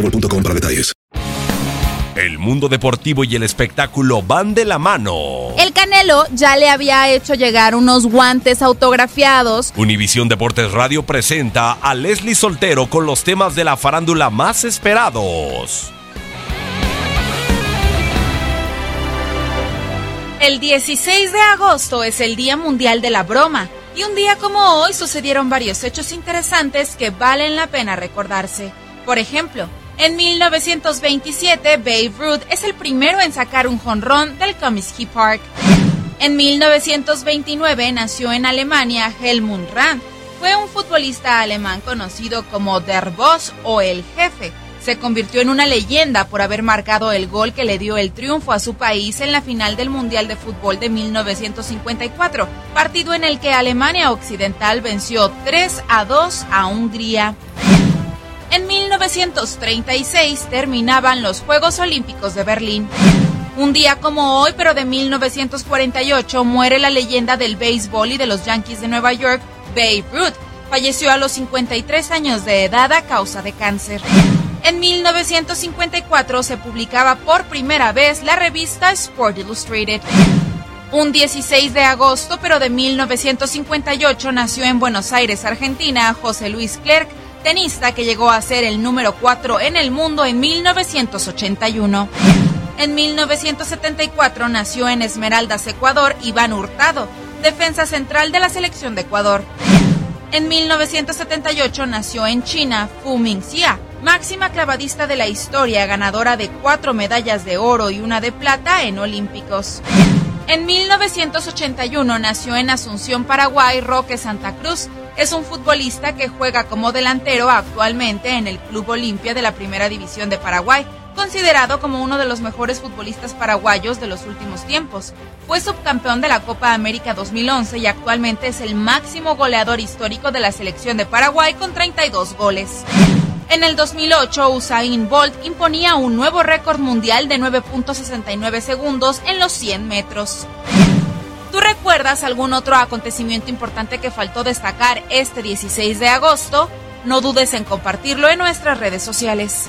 boostmobile.com para detalles. El mundo deportivo y el espectáculo van de la mano. El Canelo ya le había hecho llegar unos guantes autografiados. Univisión Deportes Radio presenta a Leslie Soltero con los temas de la farándula más esperados. El 16 de agosto es el Día Mundial de la Broma. Y un día como hoy sucedieron varios hechos interesantes que valen la pena recordarse. Por ejemplo, en 1927, Babe Ruth es el primero en sacar un jonrón del Comiskey Park. En 1929 nació en Alemania Helmut Rand. Fue un futbolista alemán conocido como Der Boss o el jefe. Se convirtió en una leyenda por haber marcado el gol que le dio el triunfo a su país en la final del Mundial de Fútbol de 1954, partido en el que Alemania Occidental venció 3 a 2 a Hungría. En 1936 terminaban los Juegos Olímpicos de Berlín. Un día como hoy, pero de 1948, muere la leyenda del béisbol y de los Yankees de Nueva York, Babe Ruth. Falleció a los 53 años de edad a causa de cáncer. En 1954 se publicaba por primera vez la revista Sport Illustrated. Un 16 de agosto, pero de 1958, nació en Buenos Aires, Argentina, José Luis Clerc, tenista que llegó a ser el número 4 en el mundo en 1981. En 1974 nació en Esmeraldas, Ecuador, Iván Hurtado, defensa central de la selección de Ecuador. En 1978 nació en China Fu Mingxia, máxima clavadista de la historia, ganadora de cuatro medallas de oro y una de plata en Olímpicos. En 1981 nació en Asunción, Paraguay, Roque Santa Cruz, es un futbolista que juega como delantero actualmente en el Club Olimpia de la Primera División de Paraguay, considerado como uno de los mejores futbolistas paraguayos de los últimos tiempos. Fue subcampeón de la Copa América 2011 y actualmente es el máximo goleador histórico de la selección de Paraguay con 32 goles. En el 2008, Usain Bolt imponía un nuevo récord mundial de 9.69 segundos en los 100 metros. ¿Tú recuerdas algún otro acontecimiento importante que faltó destacar este 16 de agosto? No dudes en compartirlo en nuestras redes sociales.